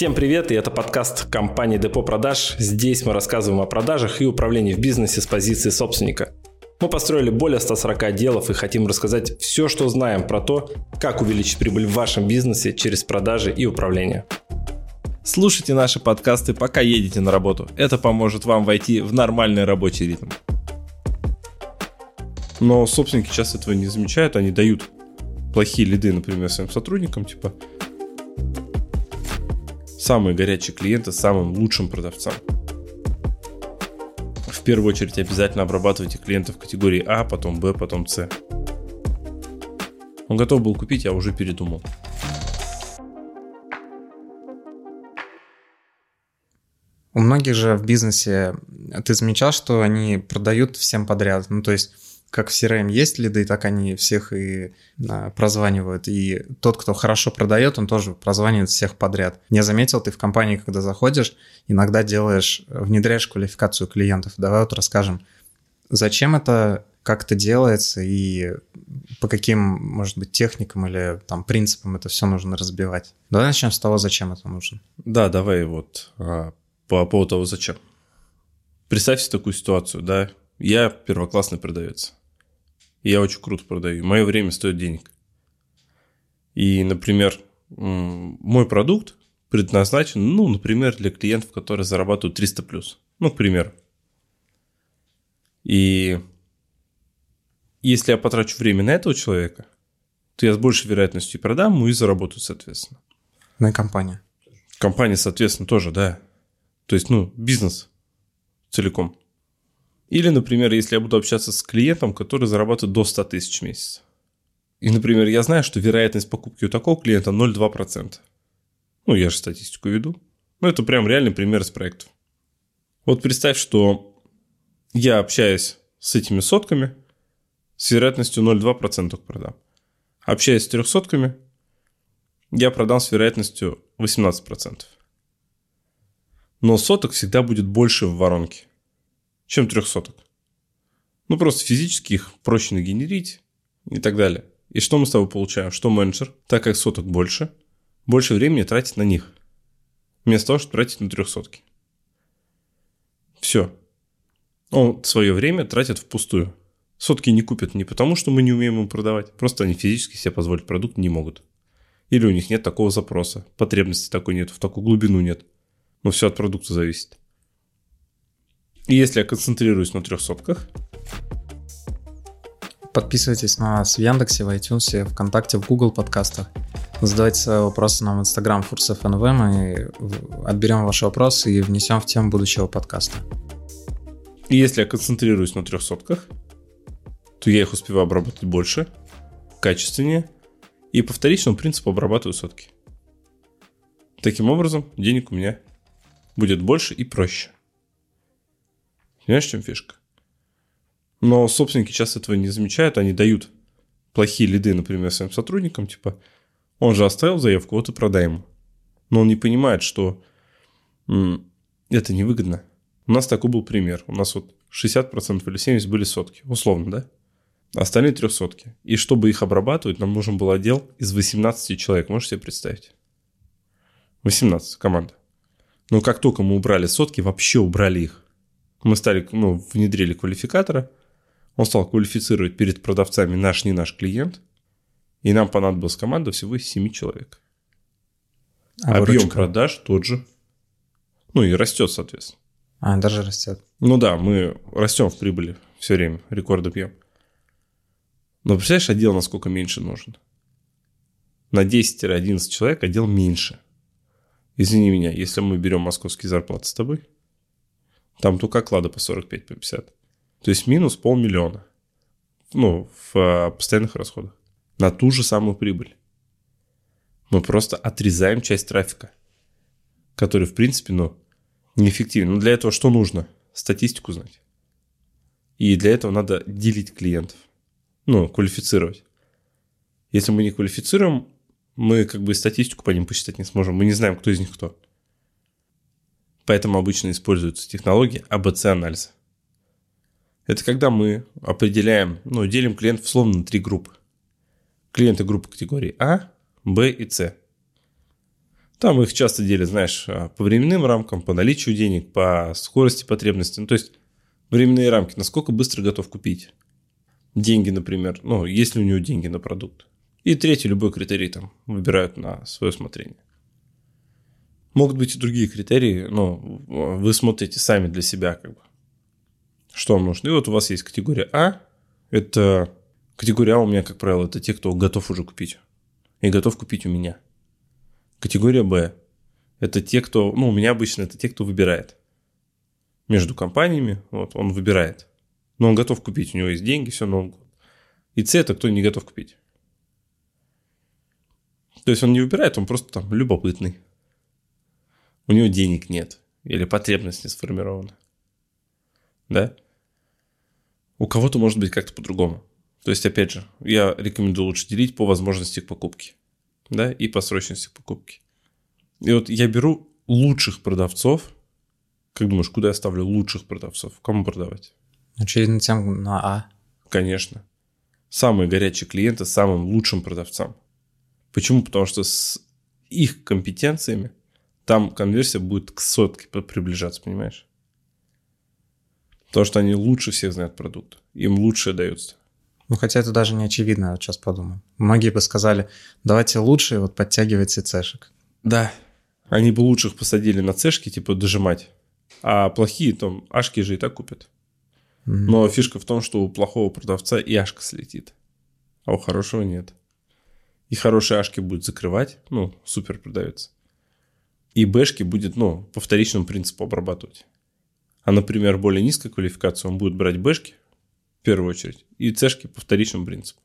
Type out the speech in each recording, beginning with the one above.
Всем привет, и это подкаст компании Депо Продаж. Здесь мы рассказываем о продажах и управлении в бизнесе с позиции собственника. Мы построили более 140 отделов и хотим рассказать все, что знаем про то, как увеличить прибыль в вашем бизнесе через продажи и управление. Слушайте наши подкасты, пока едете на работу. Это поможет вам войти в нормальный рабочий ритм. Но собственники часто этого не замечают, они дают плохие лиды, например, своим сотрудникам, типа самые горячие клиенты самым лучшим продавцам. В первую очередь обязательно обрабатывайте клиентов категории А, потом Б, потом С. Он готов был купить, я уже передумал. У многих же в бизнесе, ты замечал, что они продают всем подряд. Ну, то есть как в CRM есть лиды, так они всех и а, прозванивают. И тот, кто хорошо продает, он тоже прозванивает всех подряд. Не заметил ты в компании, когда заходишь, иногда делаешь, внедряешь квалификацию клиентов. Давай вот расскажем, зачем это, как это делается и по каким, может быть, техникам или там принципам это все нужно разбивать. Давай начнем с того, зачем это нужно. Да, давай вот а, по поводу того, зачем. Представьте такую ситуацию, да, я первоклассный продавец я очень круто продаю. Мое время стоит денег. И, например, мой продукт предназначен, ну, например, для клиентов, которые зарабатывают 300 плюс. Ну, к примеру. И если я потрачу время на этого человека, то я с большей вероятностью и продам ему и заработаю, соответственно. Ну и компания. Компания, соответственно, тоже, да. То есть, ну, бизнес целиком. Или, например, если я буду общаться с клиентом, который зарабатывает до 100 тысяч в месяц. И, например, я знаю, что вероятность покупки у такого клиента 0,2%. Ну, я же статистику веду. Ну, это прям реальный пример из проектов. Вот представь, что я общаюсь с этими сотками, с вероятностью 0,2% продам. Общаясь с трехсотками, я продам с вероятностью 18%. Но соток всегда будет больше в воронке чем трехсоток. Ну, просто физически их проще нагенерить и так далее. И что мы с тобой получаем? Что менеджер, так как соток больше, больше времени тратит на них, вместо того, чтобы тратить на трехсотки. Все. Он свое время тратит впустую. Сотки не купят не потому, что мы не умеем им продавать, просто они физически себе позволить продукт не могут. Или у них нет такого запроса, потребности такой нет, в такую глубину нет. Но все от продукта зависит. И если я концентрируюсь на трех сотках. Подписывайтесь на нас в Яндексе, в iTunes, ВКонтакте, в Google подкастах. Задавайте свои вопросы нам в Instagram FursFNV, мы отберем ваши вопросы и внесем в тему будущего подкаста. И если я концентрируюсь на трех сотках, то я их успеваю обработать больше, качественнее и по вторичному принципу обрабатываю сотки. Таким образом, денег у меня будет больше и проще. Понимаешь, в чем фишка? Но собственники часто этого не замечают, они дают плохие лиды, например, своим сотрудникам, типа, он же оставил заявку, вот и продай ему. Но он не понимает, что это невыгодно. У нас такой был пример. У нас вот 60% или 70% были сотки, условно, да? Остальные трехсотки. И чтобы их обрабатывать, нам нужен был отдел из 18 человек. Можете себе представить? 18 команда. Но как только мы убрали сотки, вообще убрали их мы стали, ну, внедрили квалификатора, он стал квалифицировать перед продавцами наш, не наш клиент, и нам понадобилась команда всего из 7 человек. А Объем выручка? продаж тот же. Ну и растет, соответственно. А, даже растет. Ну да, мы растем в прибыли все время, рекорды бьем. Но представляешь, отдел насколько меньше нужен? На 10-11 человек отдел меньше. Извини меня, если мы берем московские зарплаты с тобой – там только оклады по 45, по 50. То есть минус полмиллиона. Ну, в а, постоянных расходах. На ту же самую прибыль. Мы просто отрезаем часть трафика, который, в принципе, ну, неэффективен. Но для этого что нужно? Статистику знать. И для этого надо делить клиентов. Ну, квалифицировать. Если мы не квалифицируем, мы как бы статистику по ним посчитать не сможем. Мы не знаем, кто из них кто. Поэтому обычно используются технологии АБЦ-анализа. Это когда мы определяем, ну, делим клиентов словно на три группы. Клиенты группы категории А, Б и С. Там их часто делят, знаешь, а, по временным рамкам, по наличию денег, по скорости потребностей. Ну, то есть временные рамки, насколько быстро готов купить. Деньги, например, ну, есть ли у него деньги на продукт. И третий, любой критерий там выбирают на свое усмотрение. Могут быть и другие критерии, но вы смотрите сами для себя, как бы, что вам нужно. И вот у вас есть категория А. Это категория А у меня, как правило, это те, кто готов уже купить. И готов купить у меня. Категория Б. Это те, кто, ну, у меня обычно это те, кто выбирает. Между компаниями, вот, он выбирает. Но он готов купить, у него есть деньги, все, но И С это кто не готов купить. То есть он не выбирает, он просто там любопытный у него денег нет или потребность не сформирована. Да? У кого-то может быть как-то по-другому. То есть, опять же, я рекомендую лучше делить по возможности покупки. Да, и по срочности покупки. И вот я беру лучших продавцов. Как думаешь, куда я ставлю лучших продавцов? Кому продавать? Очевидно, тем на А. Конечно. Самые горячие клиенты самым лучшим продавцам. Почему? Потому что с их компетенциями там конверсия будет к сотке приближаться, понимаешь? Потому что они лучше всех знают продукт. Им лучше дается. Ну, хотя это даже не очевидно, я вот сейчас подумал. Многие бы сказали, давайте лучше вот подтягивайте цешек. Да. Они бы лучших посадили на цешки, типа, дожимать. А плохие там ашки же и так купят. Mm-hmm. Но фишка в том, что у плохого продавца и ашка слетит. А у хорошего нет. И хорошие ашки будет закрывать, ну, супер продавец и бэшки будет, ну, по вторичному принципу обрабатывать. А, например, более низкая квалификация, он будет брать бэшки в первую очередь и цешки по вторичному принципу.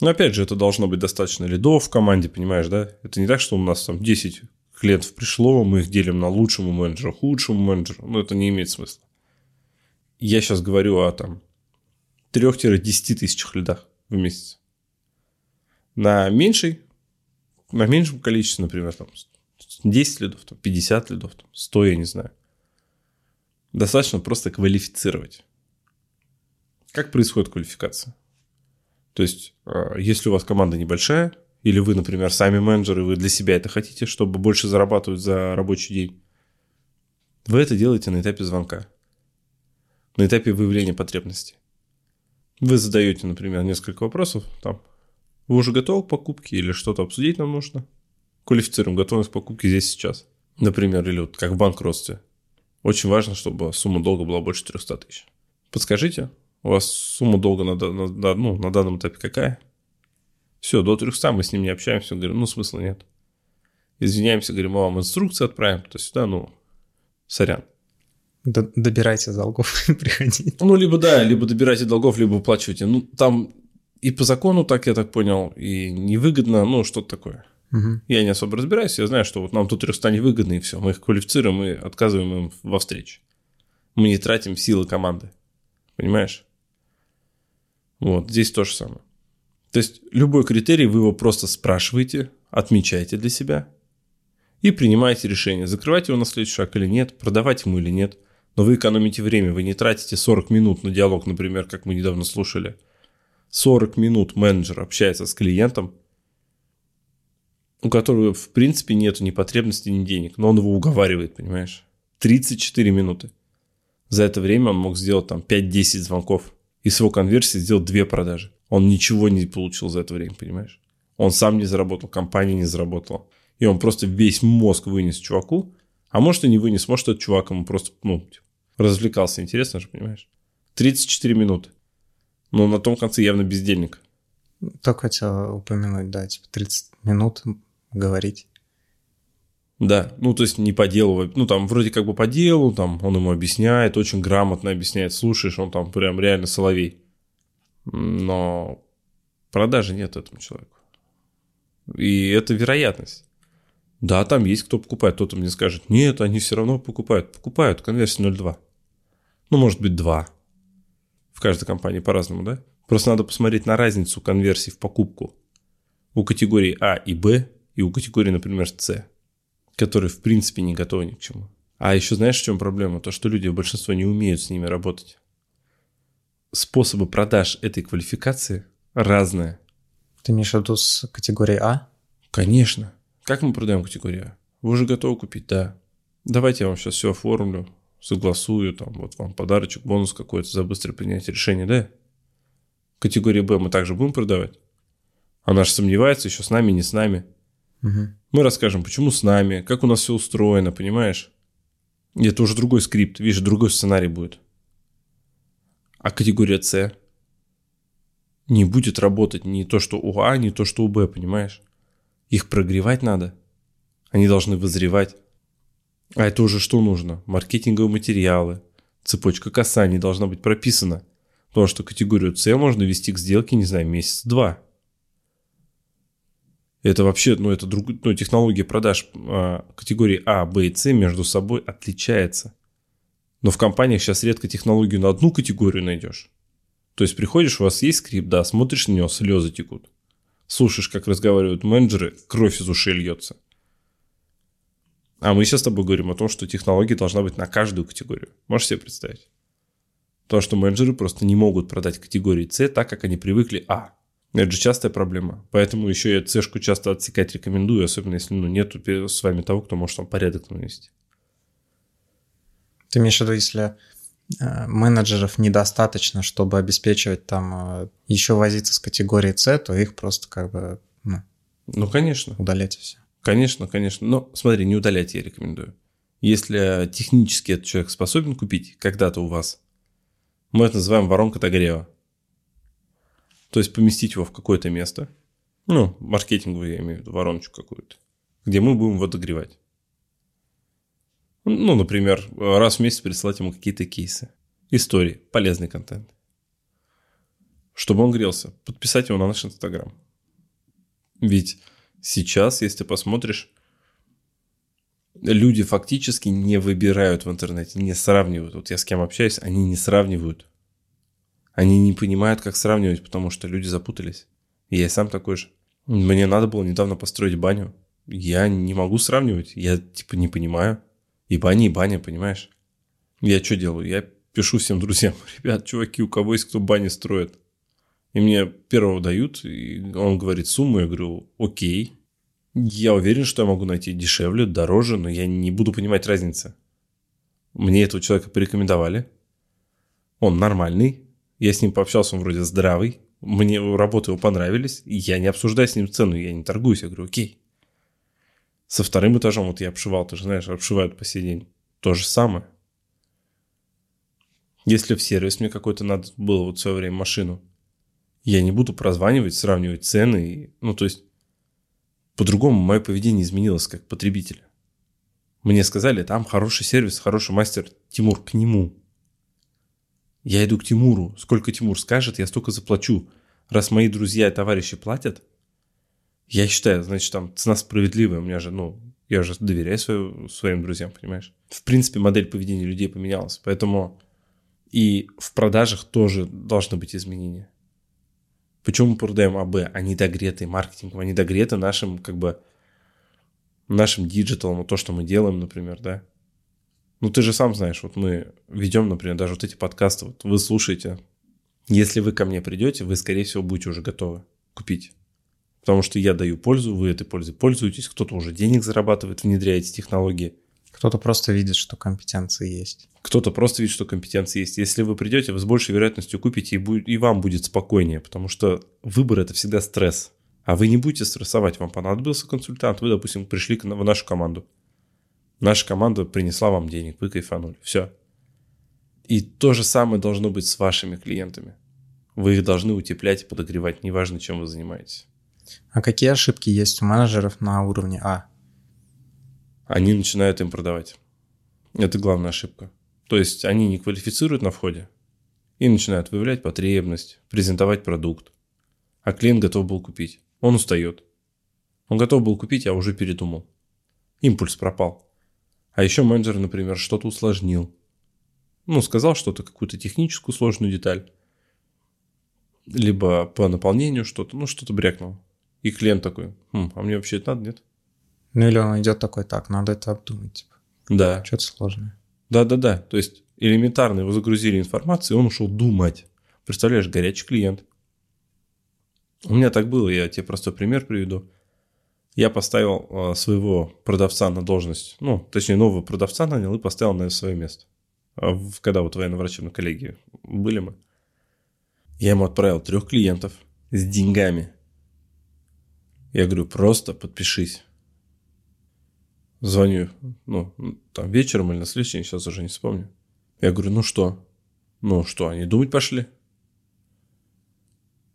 Но опять же, это должно быть достаточно лидов в команде, понимаешь, да? Это не так, что у нас там 10 клиентов пришло, мы их делим на лучшему менеджеру, худшему менеджеру. Ну, это не имеет смысла. Я сейчас говорю о там 3-10 тысячах лидах в месяц. На меньшей, на меньшем количестве, например, там 10 лидов, там, 50 лидов, там, 100, я не знаю. Достаточно просто квалифицировать. Как происходит квалификация? То есть, а, если у вас команда небольшая, или вы, например, сами менеджеры, вы для себя это хотите, чтобы больше зарабатывать за рабочий день, вы это делаете на этапе звонка, на этапе выявления потребностей. Вы задаете, например, несколько вопросов, там, вы уже готовы к покупке или что-то обсудить нам нужно – квалифицируем готовность покупки здесь сейчас. Например, или вот как в банкротстве. Очень важно, чтобы сумма долга была больше 300 тысяч. Подскажите, у вас сумма долга на, на, ну, на данном этапе какая? Все, до 300 мы с ним не общаемся, говорим, ну, смысла нет. Извиняемся, говорим, мы вам инструкции отправим, то сюда, ну, сорян. Добирайте долгов и приходите. Ну, либо да, либо добирайте долгов, либо уплачивайте. Ну, там и по закону так, я так понял, и невыгодно, ну, что-то такое. Угу. Я не особо разбираюсь, я знаю, что вот нам тут 300 невыгодно, и все. Мы их квалифицируем и отказываем им во встрече. Мы не тратим силы команды. Понимаешь? Вот, здесь то же самое. То есть, любой критерий вы его просто спрашиваете, отмечаете для себя и принимаете решение, закрывать его на следующий шаг или нет, продавать ему или нет. Но вы экономите время, вы не тратите 40 минут на диалог, например, как мы недавно слушали. 40 минут менеджер общается с клиентом – у которого, в принципе, нету ни потребности, ни денег, но он его уговаривает, понимаешь? 34 минуты. За это время он мог сделать там 5-10 звонков. И с его конверсии сделал две продажи. Он ничего не получил за это время, понимаешь? Он сам не заработал, компания не заработала. И он просто весь мозг вынес чуваку. А может и не вынес, может этот чувак ему просто, ну, развлекался. Интересно же, понимаешь? 34 минуты. Но на том конце явно бездельник. Только хотел упомянуть, да, типа 30 минут говорить. Да, ну то есть не по делу, ну там вроде как бы по делу, там он ему объясняет, очень грамотно объясняет, слушаешь, он там прям реально соловей. Но продажи нет этому человеку. И это вероятность. Да, там есть кто покупает, кто-то мне скажет, нет, они все равно покупают. Покупают, конверсия 0,2. Ну, может быть, 2. В каждой компании по-разному, да? Просто надо посмотреть на разницу конверсии в покупку у категории А и Б и у категории, например, С, которые в принципе не готовы ни к чему. А еще знаешь, в чем проблема? То, что люди, большинство не умеют с ними работать. Способы продаж этой квалификации разные. Ты имеешь в виду с категорией А? Конечно. Как мы продаем категорию А? Вы уже готовы купить? Да. Давайте я вам сейчас все оформлю, согласую, там, вот вам подарочек, бонус какой-то за быстрое принятие решения, да? Категории Б мы также будем продавать? Она же сомневается еще с нами, не с нами. Мы расскажем, почему с нами, как у нас все устроено, понимаешь? Это уже другой скрипт, видишь, другой сценарий будет. А категория С не будет работать не то, что у А, не то, что у Б, понимаешь? Их прогревать надо. Они должны вызревать. А это уже что нужно? Маркетинговые материалы, цепочка касаний должна быть прописана. Потому что категорию С можно вести к сделке, не знаю, месяц-два. Это вообще, ну, это друг, ну, технология продаж э, категории А, Б и С между собой отличается. Но в компаниях сейчас редко технологию на одну категорию найдешь. То есть приходишь, у вас есть скрипт, да, смотришь на него, слезы текут. Слушаешь, как разговаривают менеджеры, кровь из ушей льется. А мы сейчас с тобой говорим о том, что технология должна быть на каждую категорию. Можешь себе представить? То, что менеджеры просто не могут продать категории С так, как они привыкли А. Это же частая проблема. Поэтому еще я С-шку часто отсекать рекомендую, особенно если ну, нету с вами того, кто может вам порядок навести. Ты имеешь в виду, если э, менеджеров недостаточно, чтобы обеспечивать там э, еще возиться с категорией С, то их просто как бы ну, ну конечно. удалять все. Конечно, конечно. Но смотри, не удалять я рекомендую. Если технически этот человек способен купить когда-то у вас, мы это называем воронка отогрева. То есть поместить его в какое-то место, ну, маркетинговую, я имею в виду, вороночку какую-то, где мы будем его догревать. Ну, например, раз в месяц присылать ему какие-то кейсы, истории, полезный контент. Чтобы он грелся, подписать его на наш Инстаграм. Ведь сейчас, если ты посмотришь, люди фактически не выбирают в интернете, не сравнивают. Вот я с кем общаюсь, они не сравнивают. Они не понимают, как сравнивать, потому что люди запутались. И я сам такой же. Мне надо было недавно построить баню. Я не могу сравнивать. Я типа не понимаю. И баня, и баня, понимаешь? Я что делаю? Я пишу всем друзьям. Ребят, чуваки, у кого есть кто бани строит? И мне первого дают, и он говорит сумму, я говорю, окей. Я уверен, что я могу найти дешевле, дороже, но я не буду понимать разницы. Мне этого человека порекомендовали. Он нормальный. Я с ним пообщался, он вроде здравый. Мне работы его понравились. Я не обсуждаю с ним цену, я не торгуюсь. Я говорю, окей. Со вторым этажом вот я обшивал, ты же знаешь, обшивают по сей день. То же самое. Если в сервис мне какой-то надо было вот в свое время машину, я не буду прозванивать, сравнивать цены. Ну, то есть, по-другому мое поведение изменилось как потребителя. Мне сказали, там хороший сервис, хороший мастер. Тимур, к нему. Я иду к Тимуру. Сколько Тимур скажет, я столько заплачу. Раз мои друзья и товарищи платят, я считаю, значит, там цена справедливая. У меня же, ну, я же доверяю свою, своим друзьям, понимаешь? В принципе, модель поведения людей поменялась. Поэтому и в продажах тоже должны быть изменения. Почему мы продаем АБ, а не догретый маркетингом, а не догреты нашим, как бы, нашим диджиталом, то, что мы делаем, например, да? Ну, ты же сам знаешь, вот мы ведем, например, даже вот эти подкасты, вот вы слушаете. Если вы ко мне придете, вы, скорее всего, будете уже готовы купить. Потому что я даю пользу, вы этой пользой пользуетесь, кто-то уже денег зарабатывает, внедряет технологии. Кто-то просто видит, что компетенции есть. Кто-то просто видит, что компетенции есть. Если вы придете, вы с большей вероятностью купите, и, будет, и вам будет спокойнее, потому что выбор – это всегда стресс. А вы не будете стрессовать, вам понадобился консультант, вы, допустим, пришли в нашу команду. Наша команда принесла вам денег, вы кайфанули, все. И то же самое должно быть с вашими клиентами. Вы их должны утеплять и подогревать, неважно, чем вы занимаетесь. А какие ошибки есть у менеджеров на уровне А? Они начинают им продавать. Это главная ошибка. То есть они не квалифицируют на входе и начинают выявлять потребность, презентовать продукт. А клиент готов был купить. Он устает. Он готов был купить, а уже передумал. Импульс пропал. А еще менеджер, например, что-то усложнил. Ну, сказал что-то, какую-то техническую сложную деталь. Либо по наполнению что-то, ну, что-то брякнул. И клиент такой, хм, а мне вообще это надо, нет? Ну или он идет такой, так, надо это обдумать, типа. Да. Что-то сложное. Да-да-да. То есть элементарно его загрузили информацию, и он ушел думать. Представляешь, горячий клиент. У меня так было, я тебе простой пример приведу. Я поставил э, своего продавца на должность, ну, точнее, нового продавца нанял и поставил на свое место. А Когда вот военно-врачебной коллегии были мы. Я ему отправил трех клиентов с деньгами. Я говорю, просто подпишись. Звоню, ну, там вечером или на следующий день, сейчас уже не вспомню. Я говорю, ну что? Ну что, они думать пошли?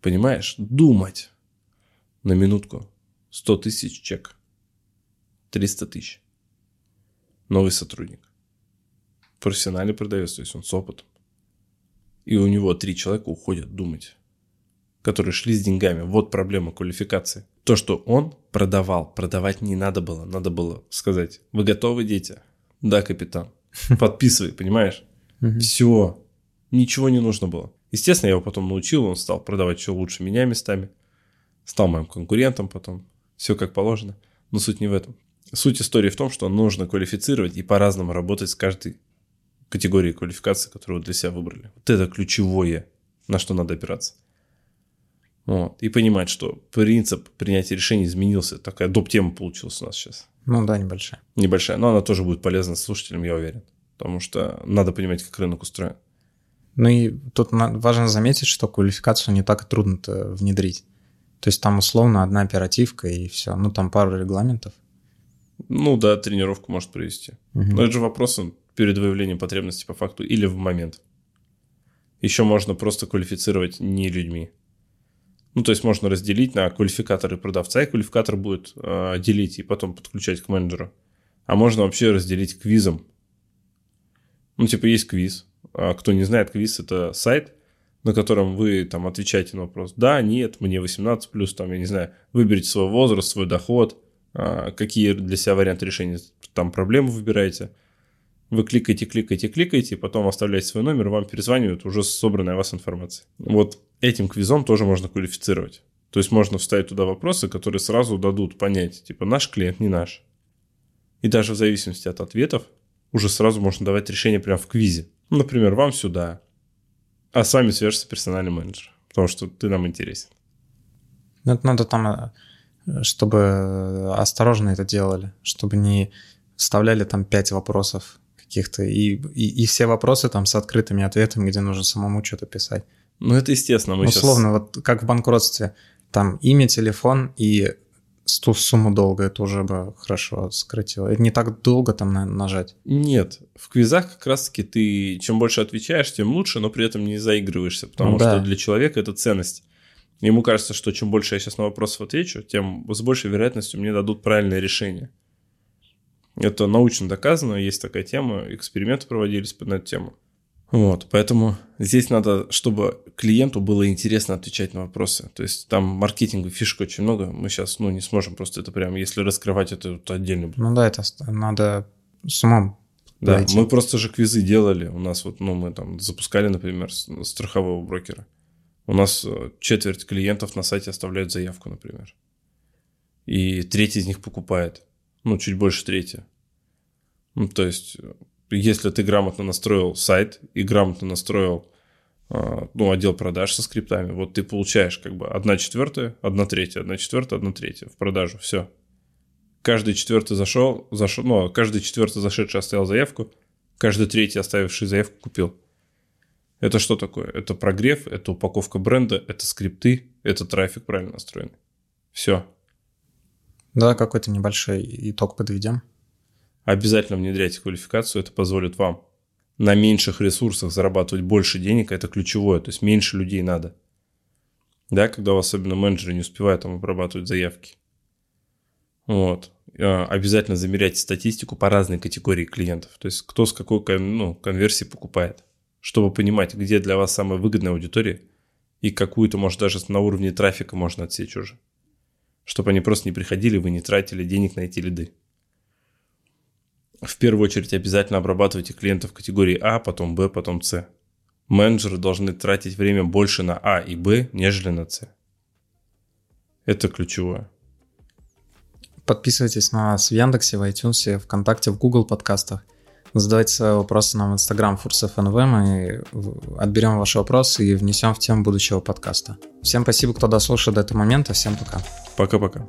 Понимаешь? Думать. На минутку. 100 тысяч чек. 300 тысяч. Новый сотрудник. Профессиональный продавец, то есть он с опытом. И у него три человека уходят думать, которые шли с деньгами. Вот проблема квалификации. То, что он продавал, продавать не надо было. Надо было сказать, вы готовы, дети? Да, капитан. Подписывай, понимаешь? Все. Ничего не нужно было. Естественно, я его потом научил, он стал продавать еще лучше меня местами. Стал моим конкурентом потом. Все как положено. Но суть не в этом. Суть истории в том, что нужно квалифицировать и по-разному работать с каждой категорией квалификации, которую вы для себя выбрали. Вот это ключевое, на что надо опираться. Вот. И понимать, что принцип принятия решений изменился. Такая доп-тема получилась у нас сейчас. Ну да, небольшая. Небольшая, но она тоже будет полезна слушателям, я уверен. Потому что надо понимать, как рынок устроен. Ну и тут важно заметить, что квалификацию не так и трудно-то внедрить. То есть там условно одна оперативка и все. Ну там пару регламентов. Ну да, тренировку может провести. Мгм. Но это же вопрос перед выявлением потребности по факту или в момент. Еще можно просто квалифицировать не людьми. Ну, то есть можно разделить на квалификаторы продавца, и квалификатор будет э, делить и потом подключать к менеджеру. А можно вообще разделить квизом. Ну, типа есть квиз. А кто не знает, квиз это сайт, на котором вы там отвечаете на вопрос «да», «нет», «мне 18+,» плюс, там, я не знаю, выберите свой возраст, свой доход, а, какие для себя варианты решения там проблемы выбираете. Вы кликаете, кликаете, кликаете, потом оставляете свой номер, вам перезванивают уже с собранной о вас информацией. Вот этим квизом тоже можно квалифицировать. То есть можно вставить туда вопросы, которые сразу дадут понять, типа наш клиент, не наш. И даже в зависимости от ответов уже сразу можно давать решение прямо в квизе. Например, вам сюда, а с вами свяжется персональный менеджер, потому что ты нам интересен. Ну, Это надо там, э, чтобы осторожно это делали, чтобы не вставляли там пять вопросов каких-то, и, и, и все вопросы там с открытыми ответами, где нужно самому что-то писать. Ну, это естественно. Мы Условно, вот как в банкротстве, там имя, телефон и ту сумму долга, это уже бы хорошо сократило. Это не так долго там на- нажать. Нет, в квизах как раз-таки ты чем больше отвечаешь, тем лучше, но при этом не заигрываешься, потому Ну да. что для человека это ценность. Ему кажется, что чем больше я сейчас на вопросов отвечу, тем с большей вероятностью мне дадут правильное решение. Это научно доказано, есть такая тема, эксперименты проводились на эту тему. Вот, поэтому здесь надо, чтобы клиенту было интересно отвечать на вопросы. То есть там маркетинговой фишек очень много. Мы сейчас, ну, не сможем просто это прям, если раскрывать это, то отдельно. Ну да, это надо с умом Да, подойти. мы просто же квизы делали. У нас вот, ну, мы там запускали, например, с- страхового брокера. У нас э, четверть клиентов на сайте оставляют заявку, например. И треть из них покупает. Ну, чуть больше трети. Ну, то есть, э, если ты грамотно настроил сайт и грамотно настроил э, ну, отдел продаж со скриптами, вот ты получаешь как бы одна четвертая, одна третья, одна четвертая, одна третья в продажу. Все каждый четвертый зашел, зашел, ну, каждый четвертый зашедший оставил заявку, каждый третий оставивший заявку купил. Это что такое? Это прогрев, это упаковка бренда, это скрипты, это трафик правильно настроенный. Все. Да, какой-то небольшой итог подведем. Обязательно внедряйте квалификацию, это позволит вам на меньших ресурсах зарабатывать больше денег, это ключевое, то есть меньше людей надо. Да, когда у вас особенно менеджеры не успевают там обрабатывать заявки. Вот. А, Обязательно замеряйте статистику по разной категории клиентов. То есть кто с какой ну, конверсией покупает. Чтобы понимать, где для вас самая выгодная аудитория и какую-то, может, даже на уровне трафика можно отсечь уже. Чтобы они просто не приходили, вы не тратили денег на эти лиды. В первую очередь обязательно обрабатывайте клиентов категории А, потом Б, потом С. Менеджеры должны тратить время больше на А и Б, нежели на С. Это ключевое. Подписывайтесь на нас в Яндексе, в iTunes, ВКонтакте, в Google подкастах. Задавайте свои вопросы нам в Instagram FursFNV, мы в- отберем ваши вопросы и внесем в тему будущего подкаста. Всем спасибо, кто дослушал до этого момента. Всем пока. Пока-пока.